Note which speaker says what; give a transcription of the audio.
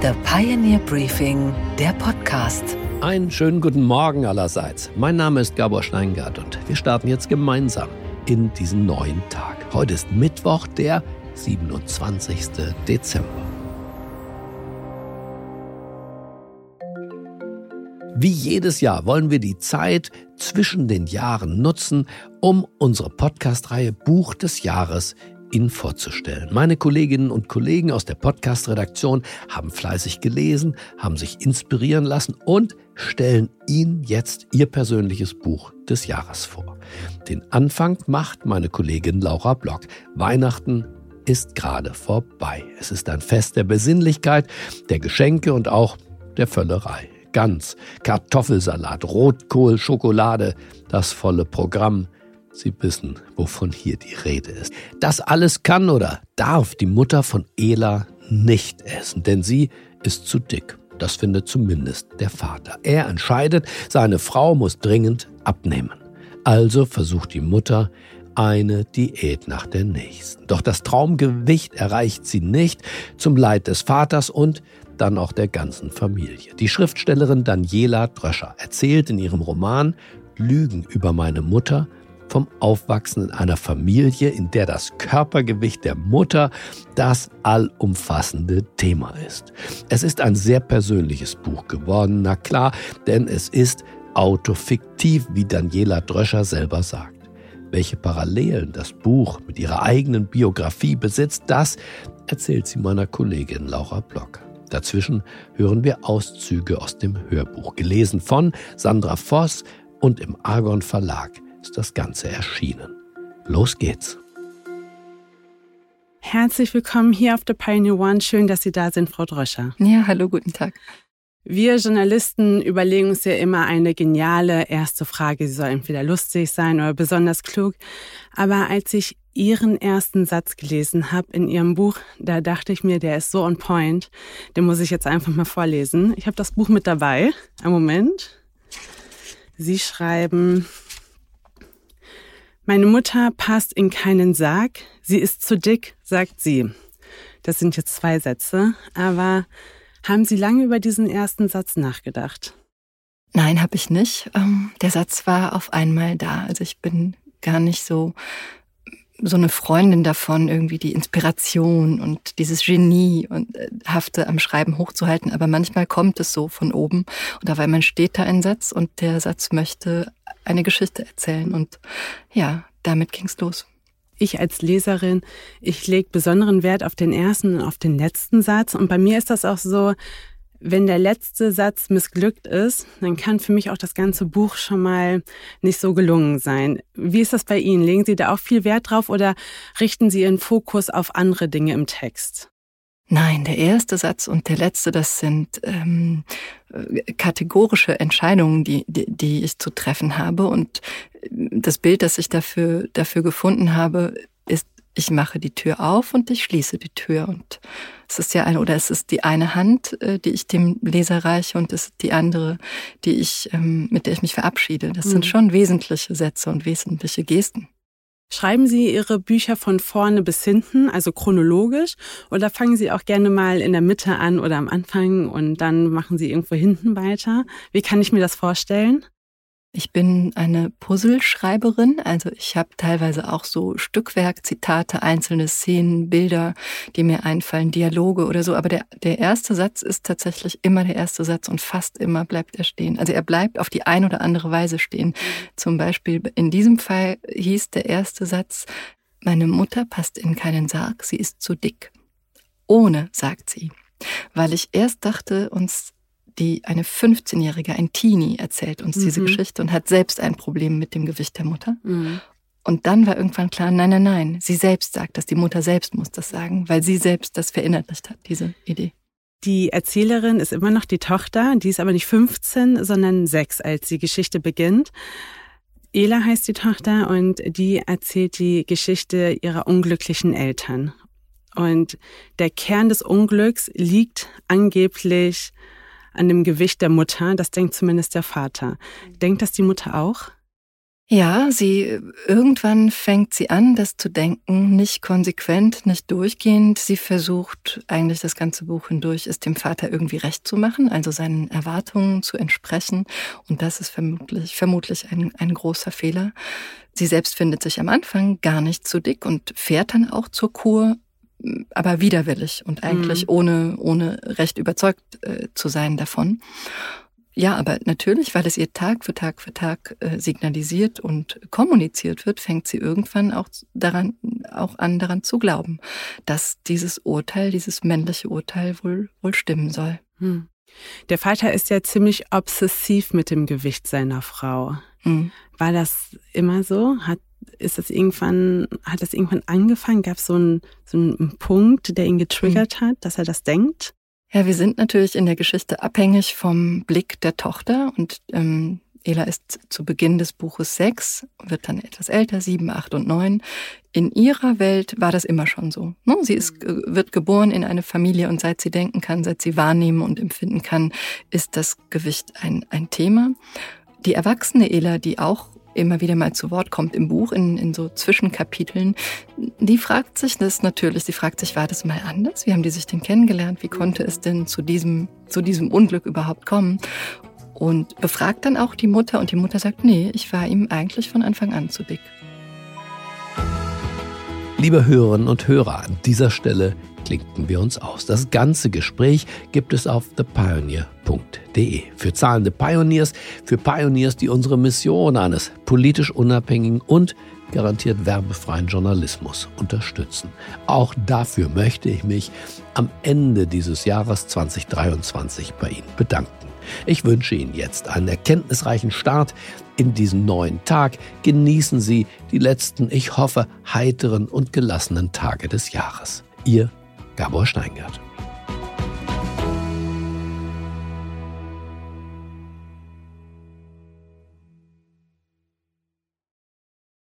Speaker 1: The Pioneer Briefing, der Podcast.
Speaker 2: Einen schönen guten Morgen allerseits. Mein Name ist Gabor Steingart und wir starten jetzt gemeinsam in diesen neuen Tag. Heute ist Mittwoch, der 27. Dezember. Wie jedes Jahr wollen wir die Zeit zwischen den Jahren nutzen, um unsere Podcast-Reihe Buch des Jahres Ihnen vorzustellen. Meine Kolleginnen und Kollegen aus der Podcast-Redaktion haben fleißig gelesen, haben sich inspirieren lassen und stellen Ihnen jetzt Ihr persönliches Buch des Jahres vor. Den Anfang macht meine Kollegin Laura Block. Weihnachten ist gerade vorbei. Es ist ein Fest der Besinnlichkeit, der Geschenke und auch der Völlerei. Gans, Kartoffelsalat, Rotkohl, Schokolade, das volle Programm Sie wissen, wovon hier die Rede ist. Das alles kann oder darf die Mutter von Ela nicht essen, denn sie ist zu dick. Das findet zumindest der Vater. Er entscheidet, seine Frau muss dringend abnehmen. Also versucht die Mutter eine Diät nach der nächsten. Doch das Traumgewicht erreicht sie nicht, zum Leid des Vaters und dann auch der ganzen Familie. Die Schriftstellerin Daniela Dröscher erzählt in ihrem Roman Lügen über meine Mutter vom Aufwachsen in einer Familie, in der das Körpergewicht der Mutter das allumfassende Thema ist. Es ist ein sehr persönliches Buch geworden, na klar, denn es ist autofiktiv, wie Daniela Dröscher selber sagt. Welche Parallelen das Buch mit ihrer eigenen Biografie besitzt, das erzählt sie meiner Kollegin Laura Block. Dazwischen hören wir Auszüge aus dem Hörbuch, gelesen von Sandra Voss und im Argon Verlag ist das Ganze erschienen. Los geht's.
Speaker 3: Herzlich willkommen hier auf der Pioneer One. Schön, dass Sie da sind, Frau Dröscher.
Speaker 4: Ja, hallo, guten Tag.
Speaker 3: Wir Journalisten überlegen uns ja immer eine geniale erste Frage. Sie soll entweder lustig sein oder besonders klug. Aber als ich Ihren ersten Satz gelesen habe in Ihrem Buch, da dachte ich mir, der ist so on point. Den muss ich jetzt einfach mal vorlesen. Ich habe das Buch mit dabei. Ein Moment. Sie schreiben, meine Mutter passt in keinen Sarg, sie ist zu dick, sagt sie. Das sind jetzt zwei Sätze, aber haben Sie lange über diesen ersten Satz nachgedacht?
Speaker 4: Nein, habe ich nicht. Ähm, der Satz war auf einmal da. Also ich bin gar nicht so so eine Freundin davon, irgendwie die Inspiration und dieses Genie und Hafte am Schreiben hochzuhalten. Aber manchmal kommt es so von oben. Und auf einmal steht da ein Satz und der Satz möchte eine Geschichte erzählen. Und ja, damit ging's los.
Speaker 3: Ich als Leserin, ich lege besonderen Wert auf den ersten und auf den letzten Satz. Und bei mir ist das auch so, wenn der letzte Satz missglückt ist, dann kann für mich auch das ganze Buch schon mal nicht so gelungen sein. Wie ist das bei Ihnen? Legen Sie da auch viel Wert drauf oder richten Sie Ihren Fokus auf andere Dinge im Text?
Speaker 4: Nein, der erste Satz und der letzte, das sind ähm, kategorische Entscheidungen, die, die, die ich zu treffen habe. Und das Bild, das ich dafür, dafür gefunden habe, ist, ich mache die Tür auf und ich schließe die Tür. Und es ist ja eine, oder es ist die eine Hand, äh, die ich dem Leser reiche und es ist die andere, die ich, ähm, mit der ich mich verabschiede. Das mhm. sind schon wesentliche Sätze und wesentliche Gesten.
Speaker 3: Schreiben Sie Ihre Bücher von vorne bis hinten, also chronologisch, oder fangen Sie auch gerne mal in der Mitte an oder am Anfang und dann machen Sie irgendwo hinten weiter? Wie kann ich mir das vorstellen?
Speaker 4: Ich bin eine Puzzleschreiberin, also ich habe teilweise auch so Stückwerk, Zitate, einzelne Szenen, Bilder, die mir einfallen, Dialoge oder so. Aber der, der erste Satz ist tatsächlich immer der erste Satz und fast immer bleibt er stehen. Also er bleibt auf die ein oder andere Weise stehen. Zum Beispiel in diesem Fall hieß der erste Satz, meine Mutter passt in keinen Sarg, sie ist zu dick. Ohne, sagt sie. Weil ich erst dachte, uns die eine 15-Jährige, ein Teenie, erzählt uns mhm. diese Geschichte und hat selbst ein Problem mit dem Gewicht der Mutter. Mhm. Und dann war irgendwann klar, nein, nein, nein, sie selbst sagt das, die Mutter selbst muss das sagen, weil sie selbst das verinnerlicht hat, diese Idee.
Speaker 3: Die Erzählerin ist immer noch die Tochter, die ist aber nicht 15, sondern 6, als die Geschichte beginnt. Ela heißt die Tochter und die erzählt die Geschichte ihrer unglücklichen Eltern. Und der Kern des Unglücks liegt angeblich an dem Gewicht der Mutter. Das denkt zumindest der Vater. Denkt das die Mutter auch?
Speaker 4: Ja, sie irgendwann fängt sie an, das zu denken, nicht konsequent, nicht durchgehend. Sie versucht eigentlich das ganze Buch hindurch, es dem Vater irgendwie recht zu machen, also seinen Erwartungen zu entsprechen. Und das ist vermutlich, vermutlich ein, ein großer Fehler. Sie selbst findet sich am Anfang gar nicht zu dick und fährt dann auch zur Kur, aber widerwillig und eigentlich mhm. ohne, ohne recht überzeugt äh, zu sein davon. Ja, aber natürlich, weil es ihr Tag für Tag für Tag äh, signalisiert und kommuniziert wird, fängt sie irgendwann auch daran, auch an daran zu glauben, dass dieses Urteil, dieses männliche Urteil wohl, wohl stimmen soll. Hm.
Speaker 3: Der Vater ist ja ziemlich obsessiv mit dem Gewicht seiner Frau. Hm. War das immer so? Hat ist das irgendwann, hat das irgendwann angefangen? Gab es so einen, so einen Punkt, der ihn getriggert hm. hat, dass er das denkt?
Speaker 4: Ja, wir sind natürlich in der Geschichte abhängig vom Blick der Tochter und ähm, Ela ist zu Beginn des Buches sechs, wird dann etwas älter, sieben, acht und neun. In ihrer Welt war das immer schon so. Ne? Sie ist, äh, wird geboren in eine Familie und seit sie denken kann, seit sie wahrnehmen und empfinden kann, ist das Gewicht ein, ein Thema. Die erwachsene Ela, die auch immer wieder mal zu Wort kommt im Buch, in, in so Zwischenkapiteln, die fragt sich das natürlich. Sie fragt sich, war das mal anders? Wie haben die sich denn kennengelernt? Wie konnte es denn zu diesem, zu diesem Unglück überhaupt kommen? Und befragt dann auch die Mutter und die Mutter sagt, nee, ich war ihm eigentlich von Anfang an zu dick.
Speaker 2: Liebe Hörerinnen und Hörer, an dieser Stelle klinken wir uns aus. Das ganze Gespräch gibt es auf thepioneer.de. Für zahlende Pioneers, für Pioneers, die unsere Mission eines politisch unabhängigen und garantiert werbefreien Journalismus unterstützen. Auch dafür möchte ich mich am Ende dieses Jahres 2023 bei Ihnen bedanken. Ich wünsche Ihnen jetzt einen erkenntnisreichen Start in diesen neuen Tag. Genießen Sie die letzten, ich hoffe, heiteren und gelassenen Tage des Jahres. Ihr Gabor Steingart.